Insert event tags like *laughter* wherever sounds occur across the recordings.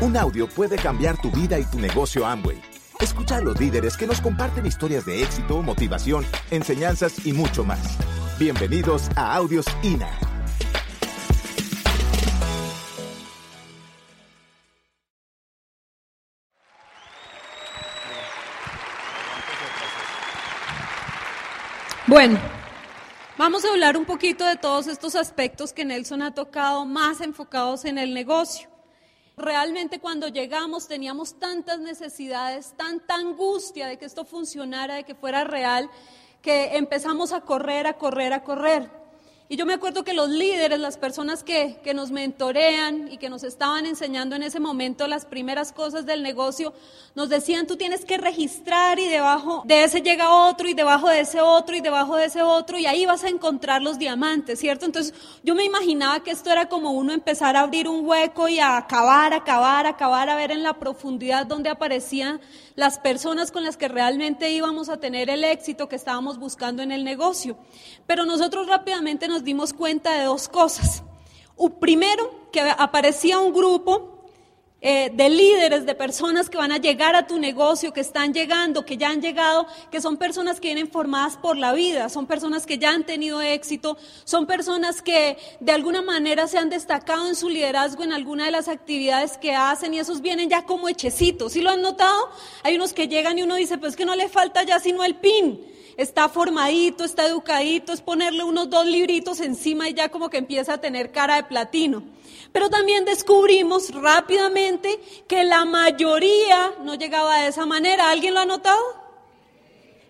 Un audio puede cambiar tu vida y tu negocio Amway. Escucha a los líderes que nos comparten historias de éxito, motivación, enseñanzas y mucho más. Bienvenidos a Audios INA. Bueno, vamos a hablar un poquito de todos estos aspectos que Nelson ha tocado más enfocados en el negocio. Realmente cuando llegamos teníamos tantas necesidades, tanta angustia de que esto funcionara, de que fuera real, que empezamos a correr, a correr, a correr. Y yo me acuerdo que los líderes, las personas que, que, nos mentorean y que nos estaban enseñando en ese momento las primeras cosas del negocio, nos decían, tú tienes que registrar y debajo de ese llega otro y debajo de ese otro y debajo de ese otro y ahí vas a encontrar los diamantes, ¿cierto? Entonces yo me imaginaba que esto era como uno empezar a abrir un hueco y a acabar, acabar, acabar, a ver en la profundidad donde aparecían las personas con las que realmente íbamos a tener el éxito que estábamos buscando en el negocio. Pero nosotros rápidamente nos dimos cuenta de dos cosas. Primero, que aparecía un grupo eh, de líderes, de personas que van a llegar a tu negocio, que están llegando, que ya han llegado, que son personas que vienen formadas por la vida, son personas que ya han tenido éxito, son personas que de alguna manera se han destacado en su liderazgo en alguna de las actividades que hacen y esos vienen ya como hechecitos. ¿Sí lo han notado? Hay unos que llegan y uno dice, pues que no le falta ya sino el pin está formadito, está educadito, es ponerle unos dos libritos encima y ya como que empieza a tener cara de platino. Pero también descubrimos rápidamente que la mayoría no llegaba de esa manera. ¿Alguien lo ha notado?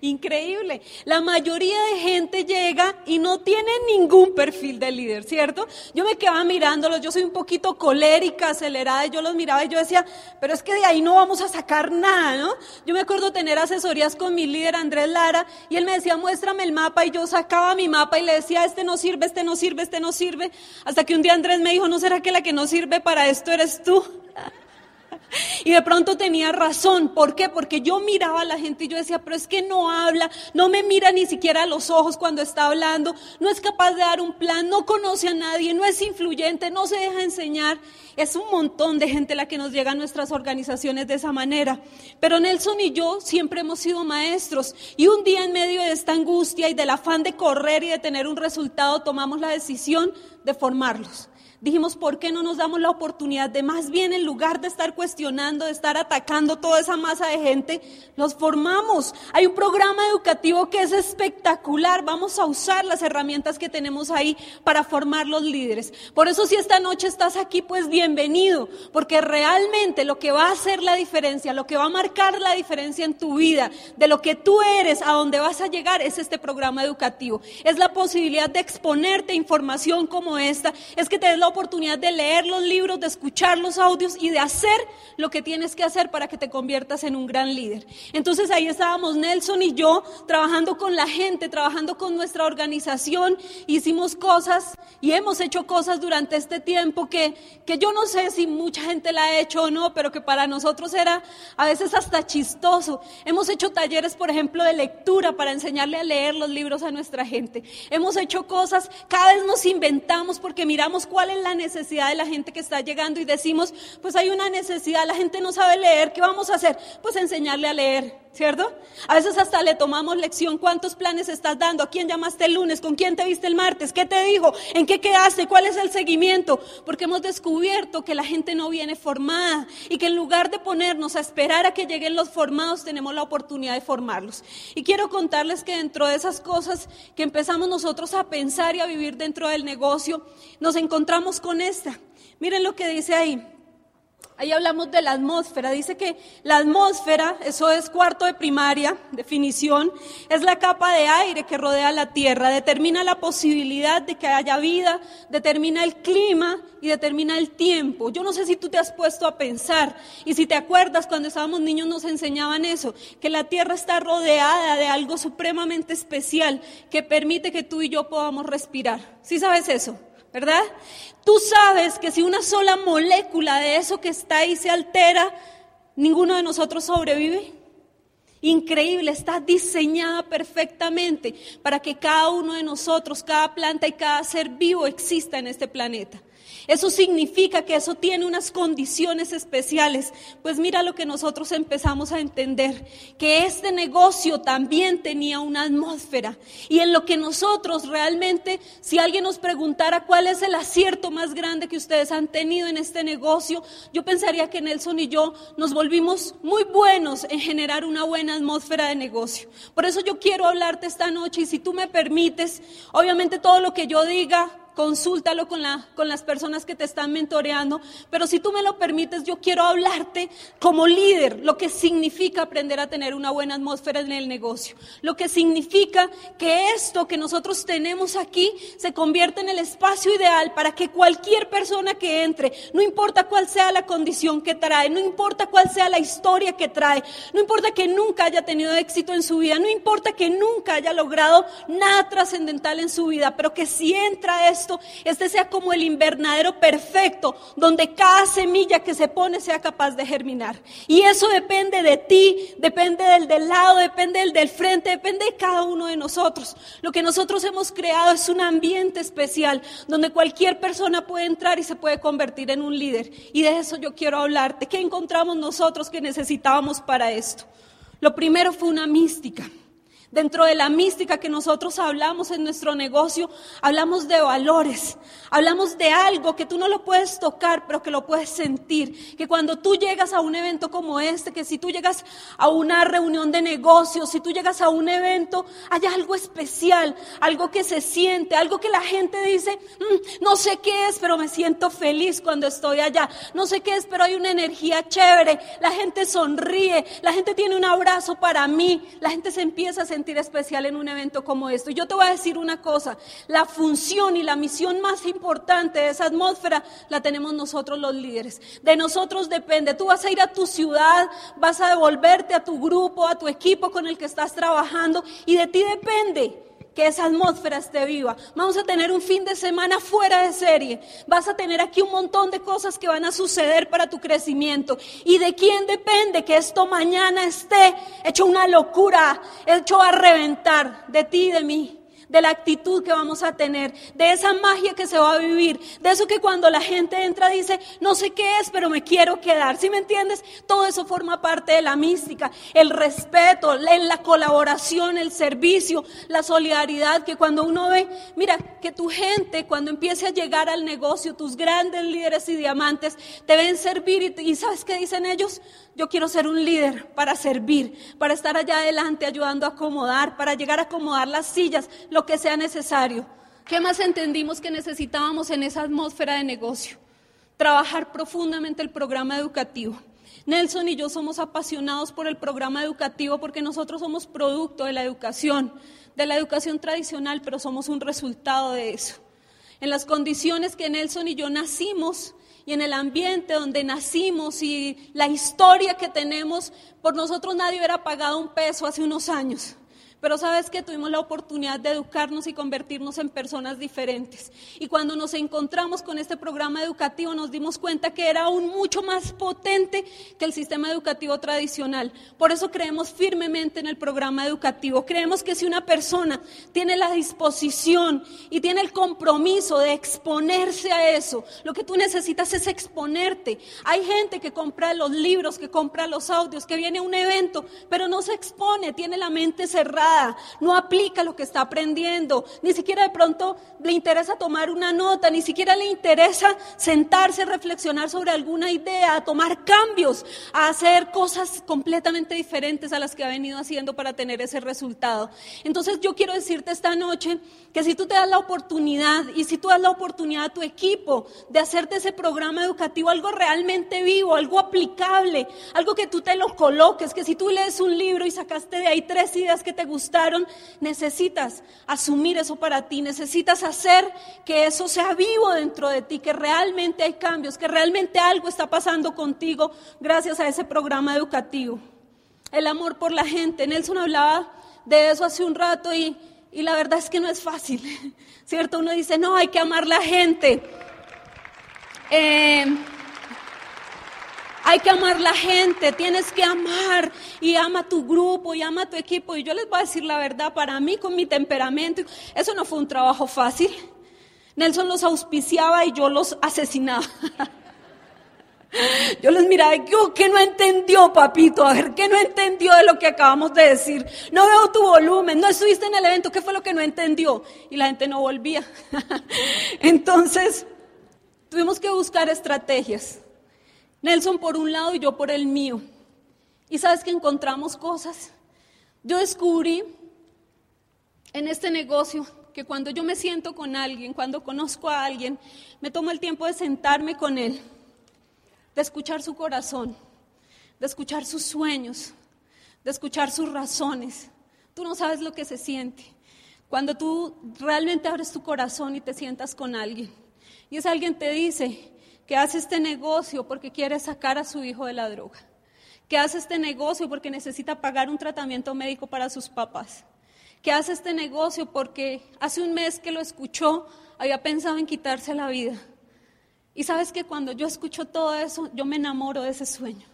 Increíble. La mayoría de gente llega y no tiene ningún perfil de líder, ¿cierto? Yo me quedaba mirándolos, yo soy un poquito colérica, acelerada, y yo los miraba y yo decía, pero es que de ahí no vamos a sacar nada, ¿no? Yo me acuerdo tener asesorías con mi líder Andrés Lara y él me decía, muéstrame el mapa y yo sacaba mi mapa y le decía, este no sirve, este no sirve, este no sirve. Hasta que un día Andrés me dijo, ¿no será que la que no sirve para esto eres tú? Y de pronto tenía razón. ¿Por qué? Porque yo miraba a la gente y yo decía, pero es que no habla, no me mira ni siquiera a los ojos cuando está hablando, no es capaz de dar un plan, no conoce a nadie, no es influyente, no se deja enseñar. Es un montón de gente la que nos llega a nuestras organizaciones de esa manera. Pero Nelson y yo siempre hemos sido maestros. Y un día en medio de esta angustia y del afán de correr y de tener un resultado, tomamos la decisión de formarlos Dijimos, ¿por qué no nos damos la oportunidad de más bien en lugar de estar cuestionando, de estar atacando toda esa masa de gente, los formamos? Hay un programa educativo que es espectacular. Vamos a usar las herramientas que tenemos ahí para formar los líderes. Por eso si esta noche estás aquí, pues bienvenido, porque realmente lo que va a hacer la diferencia, lo que va a marcar la diferencia en tu vida, de lo que tú eres, a donde vas a llegar, es este programa educativo. Es la posibilidad de exponerte información como esta, es que te des la oportunidad de leer los libros, de escuchar los audios y de hacer lo que tienes que hacer para que te conviertas en un gran líder. Entonces ahí estábamos Nelson y yo trabajando con la gente, trabajando con nuestra organización, hicimos cosas y hemos hecho cosas durante este tiempo que, que yo no sé si mucha gente la ha hecho o no, pero que para nosotros era a veces hasta chistoso. Hemos hecho talleres, por ejemplo, de lectura para enseñarle a leer los libros a nuestra gente. Hemos hecho cosas, cada vez nos inventamos porque miramos cuál es la necesidad de la gente que está llegando y decimos, pues hay una necesidad, la gente no sabe leer, ¿qué vamos a hacer? Pues enseñarle a leer. ¿Cierto? A veces hasta le tomamos lección, ¿cuántos planes estás dando? ¿A quién llamaste el lunes? ¿Con quién te viste el martes? ¿Qué te dijo? ¿En qué quedaste? ¿Cuál es el seguimiento? Porque hemos descubierto que la gente no viene formada y que en lugar de ponernos a esperar a que lleguen los formados, tenemos la oportunidad de formarlos. Y quiero contarles que dentro de esas cosas que empezamos nosotros a pensar y a vivir dentro del negocio, nos encontramos con esta. Miren lo que dice ahí. Ahí hablamos de la atmósfera. Dice que la atmósfera, eso es cuarto de primaria, definición, es la capa de aire que rodea la Tierra. Determina la posibilidad de que haya vida, determina el clima y determina el tiempo. Yo no sé si tú te has puesto a pensar y si te acuerdas cuando estábamos niños nos enseñaban eso, que la Tierra está rodeada de algo supremamente especial que permite que tú y yo podamos respirar. ¿Sí sabes eso? ¿Verdad? Tú sabes que si una sola molécula de eso que está ahí se altera, ninguno de nosotros sobrevive. Increíble, está diseñada perfectamente para que cada uno de nosotros, cada planta y cada ser vivo exista en este planeta. Eso significa que eso tiene unas condiciones especiales. Pues mira lo que nosotros empezamos a entender, que este negocio también tenía una atmósfera. Y en lo que nosotros realmente, si alguien nos preguntara cuál es el acierto más grande que ustedes han tenido en este negocio, yo pensaría que Nelson y yo nos volvimos muy buenos en generar una buena atmósfera de negocio. Por eso yo quiero hablarte esta noche y si tú me permites, obviamente todo lo que yo diga consúltalo con, con las personas que te están mentoreando, pero si tú me lo permites, yo quiero hablarte como líder, lo que significa aprender a tener una buena atmósfera en el negocio, lo que significa que esto que nosotros tenemos aquí se convierte en el espacio ideal para que cualquier persona que entre, no importa cuál sea la condición que trae, no importa cuál sea la historia que trae, no importa que nunca haya tenido éxito en su vida, no importa que nunca haya logrado nada trascendental en su vida, pero que si entra esto, este sea como el invernadero perfecto, donde cada semilla que se pone sea capaz de germinar. Y eso depende de ti, depende del del lado, depende del del frente, depende de cada uno de nosotros. Lo que nosotros hemos creado es un ambiente especial, donde cualquier persona puede entrar y se puede convertir en un líder. Y de eso yo quiero hablarte. ¿Qué encontramos nosotros que necesitábamos para esto? Lo primero fue una mística. Dentro de la mística que nosotros hablamos en nuestro negocio, hablamos de valores, hablamos de algo que tú no lo puedes tocar, pero que lo puedes sentir. Que cuando tú llegas a un evento como este, que si tú llegas a una reunión de negocios, si tú llegas a un evento, hay algo especial, algo que se siente, algo que la gente dice, mm, no sé qué es, pero me siento feliz cuando estoy allá. No sé qué es, pero hay una energía chévere, la gente sonríe, la gente tiene un abrazo para mí, la gente se empieza a sentir especial en un evento como esto. Yo te voy a decir una cosa, la función y la misión más importante de esa atmósfera la tenemos nosotros los líderes. De nosotros depende. Tú vas a ir a tu ciudad, vas a devolverte a tu grupo, a tu equipo con el que estás trabajando y de ti depende que esa atmósfera esté viva. Vamos a tener un fin de semana fuera de serie. Vas a tener aquí un montón de cosas que van a suceder para tu crecimiento. ¿Y de quién depende que esto mañana esté hecho una locura, hecho a reventar de ti y de mí? De la actitud que vamos a tener, de esa magia que se va a vivir, de eso que cuando la gente entra dice, no sé qué es, pero me quiero quedar. ¿Sí me entiendes? Todo eso forma parte de la mística, el respeto, la colaboración, el servicio, la solidaridad, que cuando uno ve, mira, que tu gente cuando empiece a llegar al negocio, tus grandes líderes y diamantes, te ven servir y, ¿sabes qué dicen ellos? Yo quiero ser un líder para servir, para estar allá adelante ayudando a acomodar, para llegar a acomodar las sillas, que sea necesario. ¿Qué más entendimos que necesitábamos en esa atmósfera de negocio? Trabajar profundamente el programa educativo. Nelson y yo somos apasionados por el programa educativo porque nosotros somos producto de la educación, de la educación tradicional, pero somos un resultado de eso. En las condiciones que Nelson y yo nacimos, y en el ambiente donde nacimos y la historia que tenemos, por nosotros nadie hubiera pagado un peso hace unos años. Pero sabes que tuvimos la oportunidad de educarnos y convertirnos en personas diferentes. Y cuando nos encontramos con este programa educativo nos dimos cuenta que era aún mucho más potente que el sistema educativo tradicional. Por eso creemos firmemente en el programa educativo. Creemos que si una persona tiene la disposición y tiene el compromiso de exponerse a eso, lo que tú necesitas es exponerte. Hay gente que compra los libros, que compra los audios, que viene a un evento, pero no se expone, tiene la mente cerrada no aplica lo que está aprendiendo, ni siquiera de pronto le interesa tomar una nota, ni siquiera le interesa sentarse, reflexionar sobre alguna idea, a tomar cambios, a hacer cosas completamente diferentes a las que ha venido haciendo para tener ese resultado. Entonces yo quiero decirte esta noche que si tú te das la oportunidad y si tú das la oportunidad a tu equipo de hacerte ese programa educativo algo realmente vivo, algo aplicable, algo que tú te lo coloques, que si tú lees un libro y sacaste de ahí tres ideas que te gustan, necesitas asumir eso para ti, necesitas hacer que eso sea vivo dentro de ti, que realmente hay cambios, que realmente algo está pasando contigo gracias a ese programa educativo. El amor por la gente. Nelson hablaba de eso hace un rato y, la verdad es que no es fácil, *laughs* ¿cierto? Uno dice, no, hay que amar la gente. Eh, Hay que amar la gente, tienes que amar y ama tu grupo y ama tu equipo. Y yo les voy a decir la verdad, para mí con mi temperamento, eso no fue un trabajo fácil. Nelson los auspiciaba y yo los asesinaba. *laughs* Yo les miraba, ¿qué no entendió, papito? A ver, ¿qué no entendió de lo que acabamos de decir? No veo tu volumen, no estuviste en el evento, ¿qué fue lo que no entendió? Y la gente no volvía. *laughs* Entonces, tuvimos que buscar estrategias. Nelson por un lado y yo por el mío. Y sabes que encontramos cosas. Yo descubrí en este negocio que cuando yo me siento con alguien, cuando conozco a alguien, me tomo el tiempo de sentarme con él de escuchar su corazón, de escuchar sus sueños, de escuchar sus razones. Tú no sabes lo que se siente cuando tú realmente abres tu corazón y te sientas con alguien. Y ese alguien te dice que hace este negocio porque quiere sacar a su hijo de la droga, que hace este negocio porque necesita pagar un tratamiento médico para sus papás, que hace este negocio porque hace un mes que lo escuchó había pensado en quitarse la vida y sabes que cuando yo escucho todo eso, yo me enamoro de ese sueño.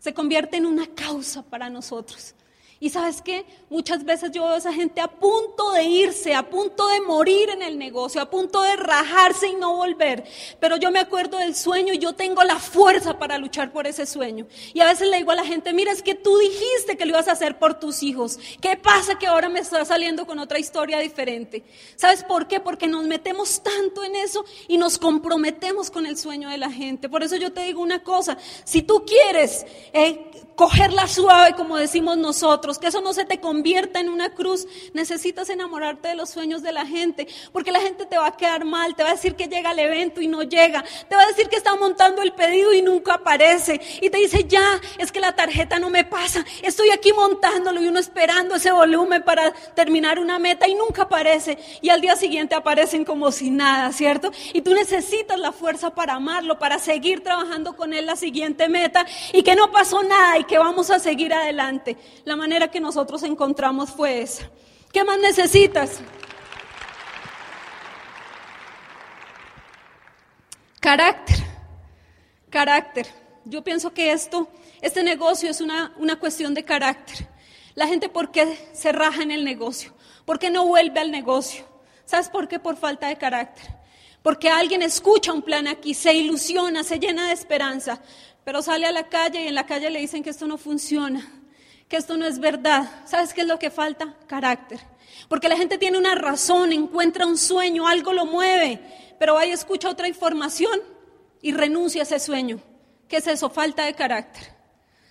Se convierte en una causa para nosotros. Y sabes qué, muchas veces yo veo a esa gente a punto de irse, a punto de morir en el negocio, a punto de rajarse y no volver. Pero yo me acuerdo del sueño y yo tengo la fuerza para luchar por ese sueño. Y a veces le digo a la gente, mira, es que tú dijiste que lo ibas a hacer por tus hijos. ¿Qué pasa que ahora me está saliendo con otra historia diferente? ¿Sabes por qué? Porque nos metemos tanto en eso y nos comprometemos con el sueño de la gente. Por eso yo te digo una cosa, si tú quieres eh, cogerla suave, como decimos nosotros, que eso no se te convierta en una cruz. Necesitas enamorarte de los sueños de la gente, porque la gente te va a quedar mal, te va a decir que llega al evento y no llega, te va a decir que está montando el pedido y nunca aparece, y te dice, ya, es que la tarjeta no me pasa, estoy aquí montándolo y uno esperando ese volumen para terminar una meta y nunca aparece, y al día siguiente aparecen como si nada, ¿cierto? Y tú necesitas la fuerza para amarlo, para seguir trabajando con él la siguiente meta, y que no pasó nada, que vamos a seguir adelante. La manera que nosotros encontramos fue esa. ¿Qué más necesitas? Carácter, carácter. Yo pienso que esto, este negocio es una, una cuestión de carácter. La gente, ¿por qué se raja en el negocio? ¿Por qué no vuelve al negocio? ¿Sabes por qué? Por falta de carácter. Porque alguien escucha un plan aquí, se ilusiona, se llena de esperanza, pero sale a la calle y en la calle le dicen que esto no funciona, que esto no es verdad. ¿Sabes qué es lo que falta? Carácter. Porque la gente tiene una razón, encuentra un sueño, algo lo mueve, pero ahí escucha otra información y renuncia a ese sueño. ¿Qué es eso? Falta de carácter.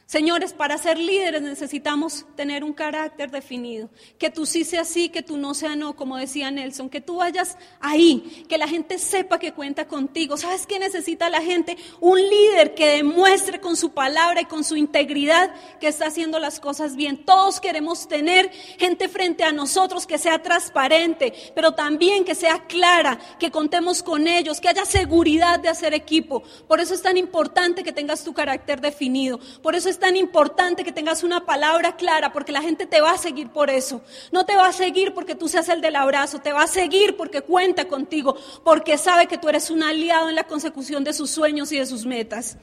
Señores, para ser líderes necesitamos tener un carácter definido. Que tú sí sea sí, que tú no sea no, como decía Nelson. Que tú vayas ahí, que la gente sepa que cuenta contigo. ¿Sabes qué necesita la gente? Un líder que demuestre con su palabra y con su integridad que está haciendo las cosas bien. Todos queremos tener gente frente a nosotros que sea transparente, pero también que sea clara, que contemos con ellos, que haya seguridad de hacer equipo. Por eso es tan importante que tengas tu carácter definido. Por eso es es tan importante que tengas una palabra clara porque la gente te va a seguir por eso. No te va a seguir porque tú seas el del abrazo, te va a seguir porque cuenta contigo, porque sabe que tú eres un aliado en la consecución de sus sueños y de sus metas.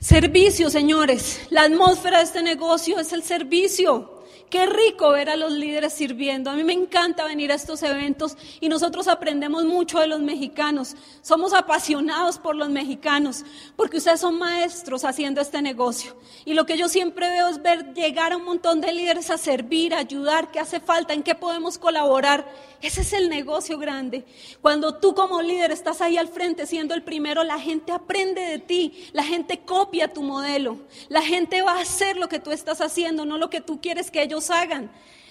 Servicio, señores. La atmósfera de este negocio es el servicio. Qué rico ver a los líderes sirviendo. A mí me encanta venir a estos eventos y nosotros aprendemos mucho de los mexicanos. Somos apasionados por los mexicanos porque ustedes son maestros haciendo este negocio. Y lo que yo siempre veo es ver llegar a un montón de líderes a servir, a ayudar, qué hace falta, en qué podemos colaborar. Ese es el negocio grande. Cuando tú como líder estás ahí al frente siendo el primero, la gente aprende de ti, la gente copia tu modelo, la gente va a hacer lo que tú estás haciendo, no lo que tú quieres que ellos hagan.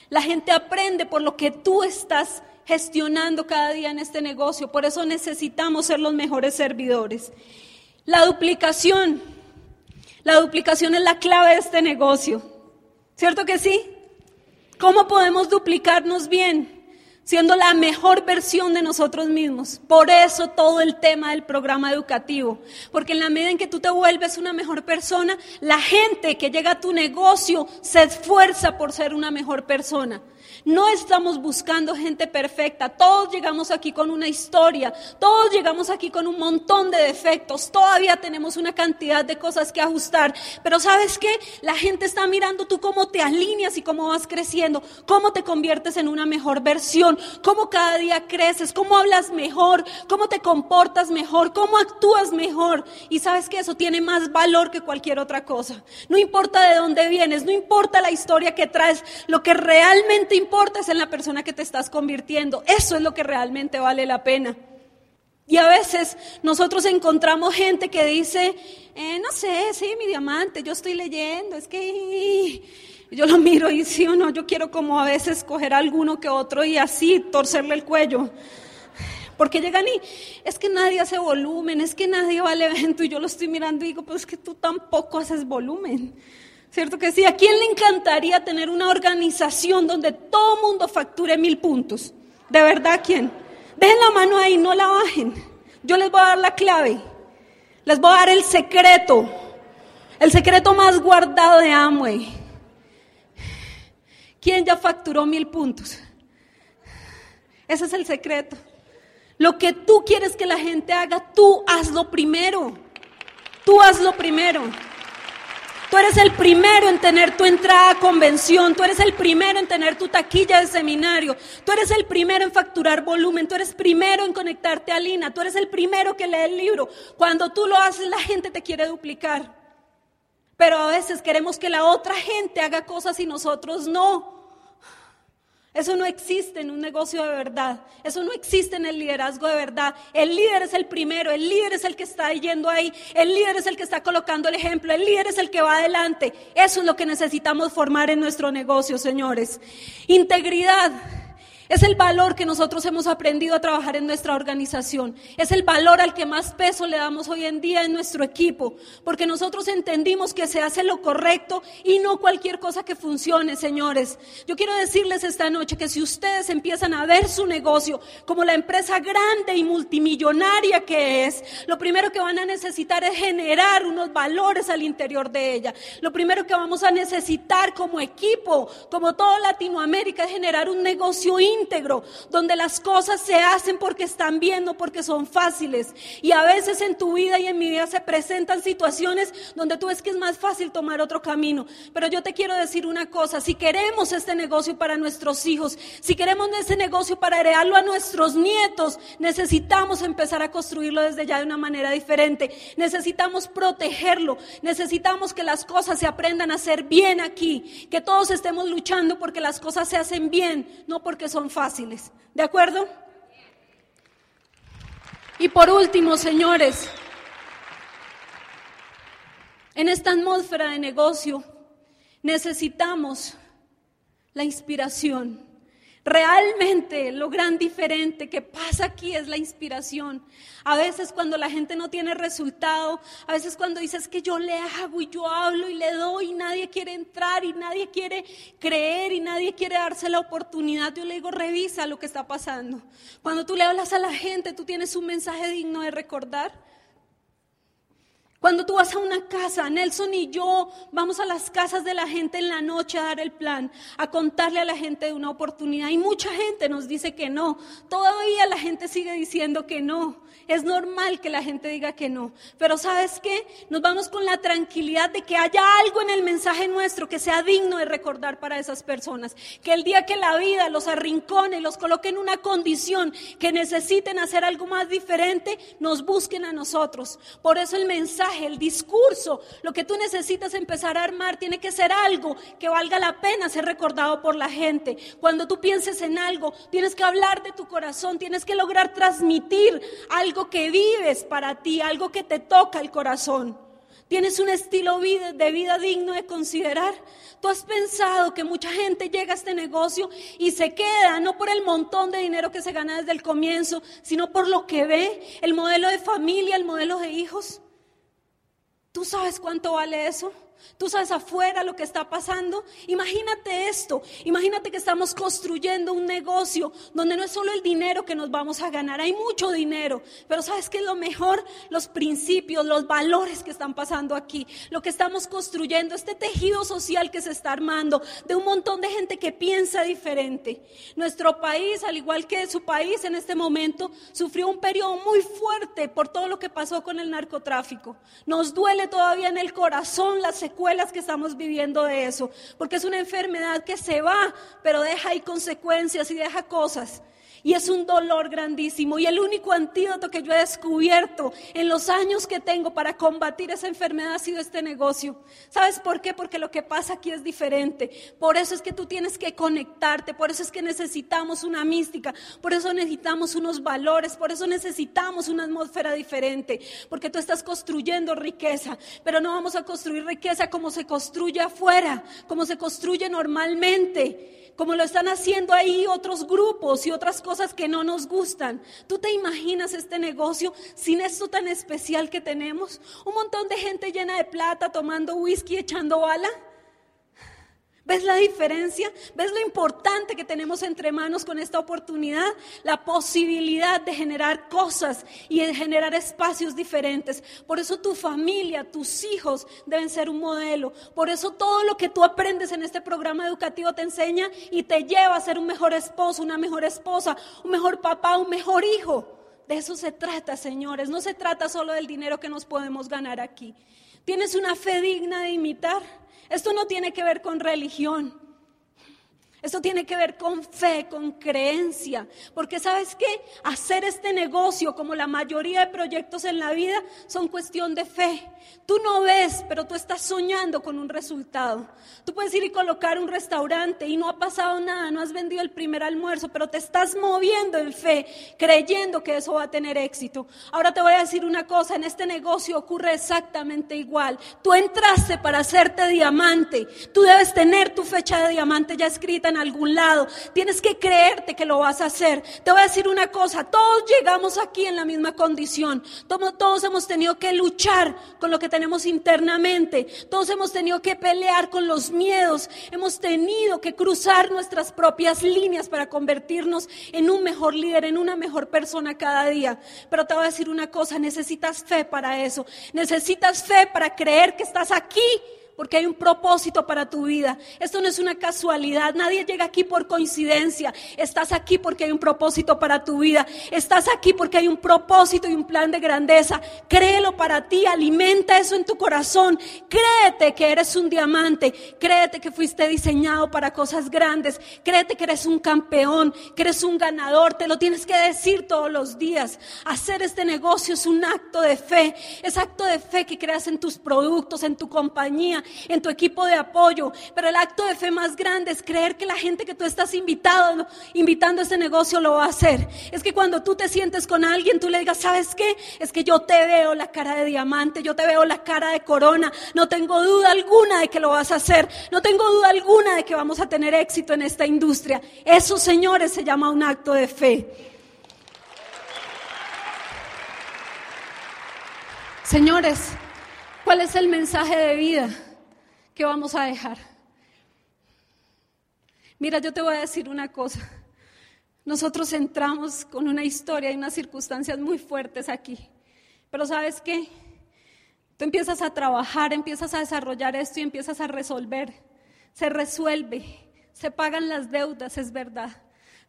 La gente aprende por lo que tú estás gestionando cada día en este negocio. Por eso necesitamos ser los mejores servidores. La duplicación. La duplicación es la clave de este negocio. ¿Cierto que sí? ¿Cómo podemos duplicarnos bien? Siendo la mejor versión de nosotros mismos. Por eso todo el tema del programa educativo, porque en la medida en que tú te vuelves una mejor persona, la gente que llega a tu negocio se esfuerza por ser una mejor persona. No estamos buscando gente perfecta. Todos llegamos aquí con una historia. Todos llegamos aquí con un montón de defectos. Todavía tenemos una cantidad de cosas que ajustar. Pero sabes qué? La gente está mirando tú cómo te alineas y cómo vas creciendo. Cómo te conviertes en una mejor versión. Cómo cada día creces. Cómo hablas mejor. Cómo te comportas mejor. Cómo actúas mejor. Y sabes que eso tiene más valor que cualquier otra cosa. No importa de dónde vienes. No importa la historia que traes. Lo que realmente importa es en la persona que te estás convirtiendo. Eso es lo que realmente vale la pena. Y a veces nosotros encontramos gente que dice, eh, no sé, sí, mi diamante, yo estoy leyendo, es que *laughs* yo lo miro y sí o no, yo quiero como a veces coger alguno que otro y así torcerle el cuello. Porque llegan y es que nadie hace volumen, es que nadie va al evento y yo lo estoy mirando y digo, pues es que tú tampoco haces volumen. ¿Cierto que sí? ¿A quién le encantaría tener una organización donde todo mundo facture mil puntos? ¿De verdad quién? Dejen la mano ahí, no la bajen. Yo les voy a dar la clave. Les voy a dar el secreto. El secreto más guardado de Amway. ¿Quién ya facturó mil puntos? Ese es el secreto. Lo que tú quieres que la gente haga, tú hazlo primero. Tú hazlo primero. Tú eres el primero en tener tu entrada a convención, tú eres el primero en tener tu taquilla de seminario, tú eres el primero en facturar volumen, tú eres primero en conectarte a Lina, tú eres el primero que lee el libro. Cuando tú lo haces, la gente te quiere duplicar. Pero a veces queremos que la otra gente haga cosas y nosotros no. Eso no existe en un negocio de verdad. Eso no existe en el liderazgo de verdad. El líder es el primero, el líder es el que está yendo ahí, el líder es el que está colocando el ejemplo, el líder es el que va adelante. Eso es lo que necesitamos formar en nuestro negocio, señores. Integridad. Es el valor que nosotros hemos aprendido a trabajar en nuestra organización. Es el valor al que más peso le damos hoy en día en nuestro equipo. Porque nosotros entendimos que se hace lo correcto y no cualquier cosa que funcione, señores. Yo quiero decirles esta noche que si ustedes empiezan a ver su negocio como la empresa grande y multimillonaria que es, lo primero que van a necesitar es generar unos valores al interior de ella. Lo primero que vamos a necesitar como equipo, como toda Latinoamérica, es generar un negocio íntegro, donde las cosas se hacen porque están viendo, porque son fáciles. Y a veces en tu vida y en mi vida se presentan situaciones donde tú ves que es más fácil tomar otro camino. Pero yo te quiero decir una cosa, si queremos este negocio para nuestros hijos, si queremos ese negocio para heredarlo a nuestros nietos, necesitamos empezar a construirlo desde ya de una manera diferente. Necesitamos protegerlo, necesitamos que las cosas se aprendan a hacer bien aquí, que todos estemos luchando porque las cosas se hacen bien, no porque son fáciles. ¿De acuerdo? Y por último, señores, en esta atmósfera de negocio necesitamos la inspiración. Realmente lo gran diferente que pasa aquí es la inspiración. A veces cuando la gente no tiene resultado, a veces cuando dices que yo le hago y yo hablo y le doy y nadie quiere entrar y nadie quiere creer y nadie quiere darse la oportunidad, yo le digo, revisa lo que está pasando. Cuando tú le hablas a la gente, tú tienes un mensaje digno de recordar. Cuando tú vas a una casa, Nelson y yo vamos a las casas de la gente en la noche a dar el plan, a contarle a la gente de una oportunidad. Y mucha gente nos dice que no. Todavía la gente sigue diciendo que no. Es normal que la gente diga que no. Pero ¿sabes qué? Nos vamos con la tranquilidad de que haya algo en el mensaje nuestro que sea digno de recordar para esas personas. Que el día que la vida los arrincone, los coloque en una condición que necesiten hacer algo más diferente, nos busquen a nosotros. Por eso el mensaje el discurso, lo que tú necesitas empezar a armar tiene que ser algo que valga la pena ser recordado por la gente. Cuando tú pienses en algo, tienes que hablar de tu corazón, tienes que lograr transmitir algo que vives para ti, algo que te toca el corazón. ¿Tienes un estilo de vida digno de considerar? ¿Tú has pensado que mucha gente llega a este negocio y se queda no por el montón de dinero que se gana desde el comienzo, sino por lo que ve, el modelo de familia, el modelo de hijos? ¿Tú sabes cuánto vale eso? Tú sabes afuera lo que está pasando. Imagínate esto. Imagínate que estamos construyendo un negocio donde no es solo el dinero que nos vamos a ganar. Hay mucho dinero. Pero ¿sabes qué es lo mejor? Los principios, los valores que están pasando aquí. Lo que estamos construyendo, este tejido social que se está armando de un montón de gente que piensa diferente. Nuestro país, al igual que su país en este momento, sufrió un periodo muy fuerte por todo lo que pasó con el narcotráfico. Nos duele todavía en el corazón la secuencia que estamos viviendo de eso, porque es una enfermedad que se va, pero deja ahí consecuencias y deja cosas. Y es un dolor grandísimo. Y el único antídoto que yo he descubierto en los años que tengo para combatir esa enfermedad ha sido este negocio. ¿Sabes por qué? Porque lo que pasa aquí es diferente. Por eso es que tú tienes que conectarte. Por eso es que necesitamos una mística. Por eso necesitamos unos valores. Por eso necesitamos una atmósfera diferente. Porque tú estás construyendo riqueza. Pero no vamos a construir riqueza como se construye afuera, como se construye normalmente como lo están haciendo ahí otros grupos y otras cosas que no nos gustan. ¿Tú te imaginas este negocio sin esto tan especial que tenemos? Un montón de gente llena de plata tomando whisky echando bala. ¿Ves la diferencia? ¿Ves lo importante que tenemos entre manos con esta oportunidad? La posibilidad de generar cosas y de generar espacios diferentes. Por eso tu familia, tus hijos deben ser un modelo. Por eso todo lo que tú aprendes en este programa educativo te enseña y te lleva a ser un mejor esposo, una mejor esposa, un mejor papá, un mejor hijo. De eso se trata, señores. No se trata solo del dinero que nos podemos ganar aquí. ¿Tienes una fe digna de imitar? Esto no tiene que ver con religión. Esto tiene que ver con fe, con creencia. Porque sabes qué? Hacer este negocio, como la mayoría de proyectos en la vida, son cuestión de fe. Tú no ves, pero tú estás soñando con un resultado. Tú puedes ir y colocar un restaurante y no ha pasado nada, no has vendido el primer almuerzo, pero te estás moviendo en fe, creyendo que eso va a tener éxito. Ahora te voy a decir una cosa, en este negocio ocurre exactamente igual. Tú entraste para hacerte diamante. Tú debes tener tu fecha de diamante ya escrita en algún lado. Tienes que creerte que lo vas a hacer. Te voy a decir una cosa, todos llegamos aquí en la misma condición. Todos hemos tenido que luchar con lo que tenemos internamente. Todos hemos tenido que pelear con los miedos. Hemos tenido que cruzar nuestras propias líneas para convertirnos en un mejor líder, en una mejor persona cada día. Pero te voy a decir una cosa, necesitas fe para eso. Necesitas fe para creer que estás aquí porque hay un propósito para tu vida. Esto no es una casualidad, nadie llega aquí por coincidencia. Estás aquí porque hay un propósito para tu vida. Estás aquí porque hay un propósito y un plan de grandeza. Créelo para ti, alimenta eso en tu corazón. Créete que eres un diamante, créete que fuiste diseñado para cosas grandes, créete que eres un campeón, que eres un ganador. Te lo tienes que decir todos los días. Hacer este negocio es un acto de fe, es acto de fe que creas en tus productos, en tu compañía, en tu equipo de apoyo. Pero el acto de fe más grande es creer que la gente que tú estás invitado, invitando a ese negocio lo va a hacer. Es que cuando tú te sientes con alguien, tú le digas, ¿sabes qué? Es que yo te veo la cara de diamante, yo te veo la cara de corona. No tengo duda alguna de que lo vas a hacer. No tengo duda alguna de que vamos a tener éxito en esta industria. Eso, señores, se llama un acto de fe. Señores, ¿cuál es el mensaje de vida? ¿Qué vamos a dejar. Mira, yo te voy a decir una cosa. Nosotros entramos con una historia y unas circunstancias muy fuertes aquí. Pero ¿sabes qué? Tú empiezas a trabajar, empiezas a desarrollar esto y empiezas a resolver. Se resuelve, se pagan las deudas, es verdad.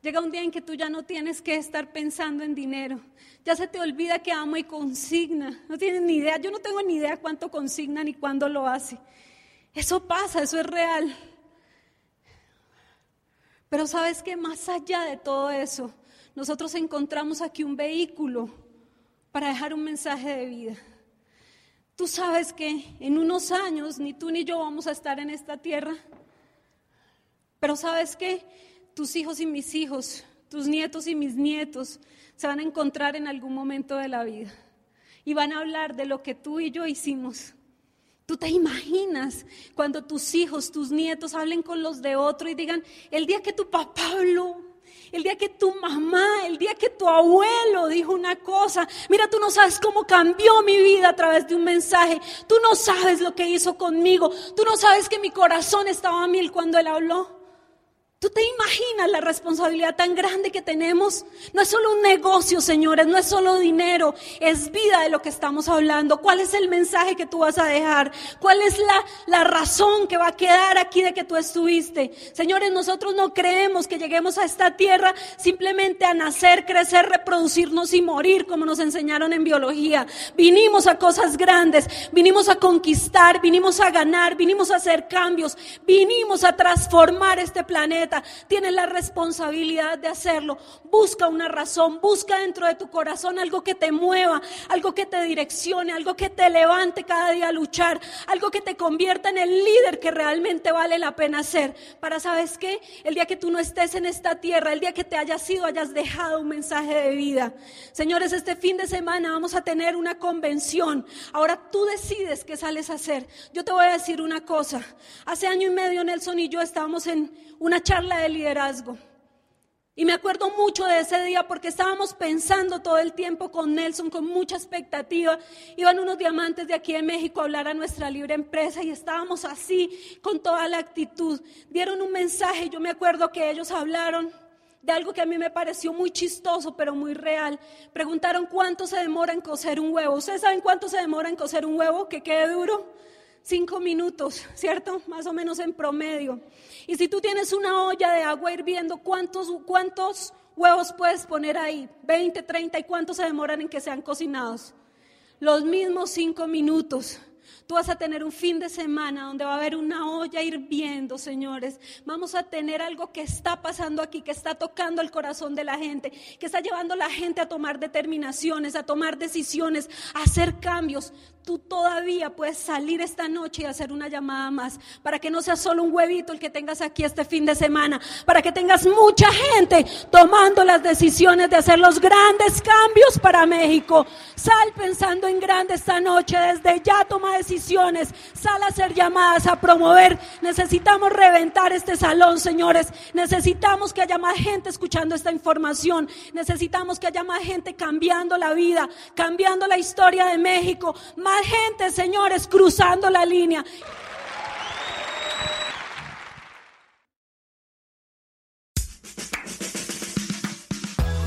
Llega un día en que tú ya no tienes que estar pensando en dinero. Ya se te olvida que amo y consigna. No tienes ni idea. Yo no tengo ni idea cuánto consigna ni cuándo lo hace. Eso pasa, eso es real. Pero sabes que más allá de todo eso, nosotros encontramos aquí un vehículo para dejar un mensaje de vida. Tú sabes que en unos años ni tú ni yo vamos a estar en esta tierra, pero sabes que tus hijos y mis hijos, tus nietos y mis nietos se van a encontrar en algún momento de la vida y van a hablar de lo que tú y yo hicimos Tú te imaginas cuando tus hijos, tus nietos hablen con los de otro y digan, el día que tu papá habló, el día que tu mamá, el día que tu abuelo dijo una cosa. Mira, tú no sabes cómo cambió mi vida a través de un mensaje. Tú no sabes lo que hizo conmigo. Tú no sabes que mi corazón estaba a mil cuando él habló. ¿Tú te imaginas la responsabilidad tan grande que tenemos? No es solo un negocio, señores, no es solo dinero, es vida de lo que estamos hablando. ¿Cuál es el mensaje que tú vas a dejar? ¿Cuál es la, la razón que va a quedar aquí de que tú estuviste? Señores, nosotros no creemos que lleguemos a esta tierra simplemente a nacer, crecer, reproducirnos y morir, como nos enseñaron en biología. Vinimos a cosas grandes, vinimos a conquistar, vinimos a ganar, vinimos a hacer cambios, vinimos a transformar este planeta tienes la responsabilidad de hacerlo. Busca una razón, busca dentro de tu corazón algo que te mueva, algo que te direccione, algo que te levante cada día a luchar, algo que te convierta en el líder que realmente vale la pena ser. Para, ¿sabes qué? El día que tú no estés en esta tierra, el día que te hayas ido, hayas dejado un mensaje de vida. Señores, este fin de semana vamos a tener una convención. Ahora tú decides qué sales a hacer. Yo te voy a decir una cosa. Hace año y medio Nelson y yo estábamos en una charla de liderazgo. Y me acuerdo mucho de ese día porque estábamos pensando todo el tiempo con Nelson, con mucha expectativa. Iban unos diamantes de aquí de México a hablar a nuestra libre empresa y estábamos así, con toda la actitud. Dieron un mensaje, yo me acuerdo que ellos hablaron de algo que a mí me pareció muy chistoso, pero muy real. Preguntaron cuánto se demora en cocer un huevo. ¿Ustedes saben cuánto se demora en cocer un huevo? Que quede duro cinco minutos, ¿cierto? Más o menos en promedio. Y si tú tienes una olla de agua hirviendo, ¿cuántos, cuántos huevos puedes poner ahí? 20, 30 y cuántos se demoran en que sean cocinados? Los mismos cinco minutos. Tú vas a tener un fin de semana donde va a haber una olla hirviendo, señores. Vamos a tener algo que está pasando aquí, que está tocando el corazón de la gente, que está llevando a la gente a tomar determinaciones, a tomar decisiones, a hacer cambios tú todavía puedes salir esta noche y hacer una llamada más, para que no sea solo un huevito el que tengas aquí este fin de semana, para que tengas mucha gente tomando las decisiones de hacer los grandes cambios para México. Sal pensando en grande esta noche, desde ya toma decisiones, sal a hacer llamadas, a promover. Necesitamos reventar este salón, señores. Necesitamos que haya más gente escuchando esta información. Necesitamos que haya más gente cambiando la vida, cambiando la historia de México gente, señores, cruzando la línea.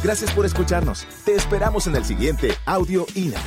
Gracias por escucharnos. Te esperamos en el siguiente Audio INA.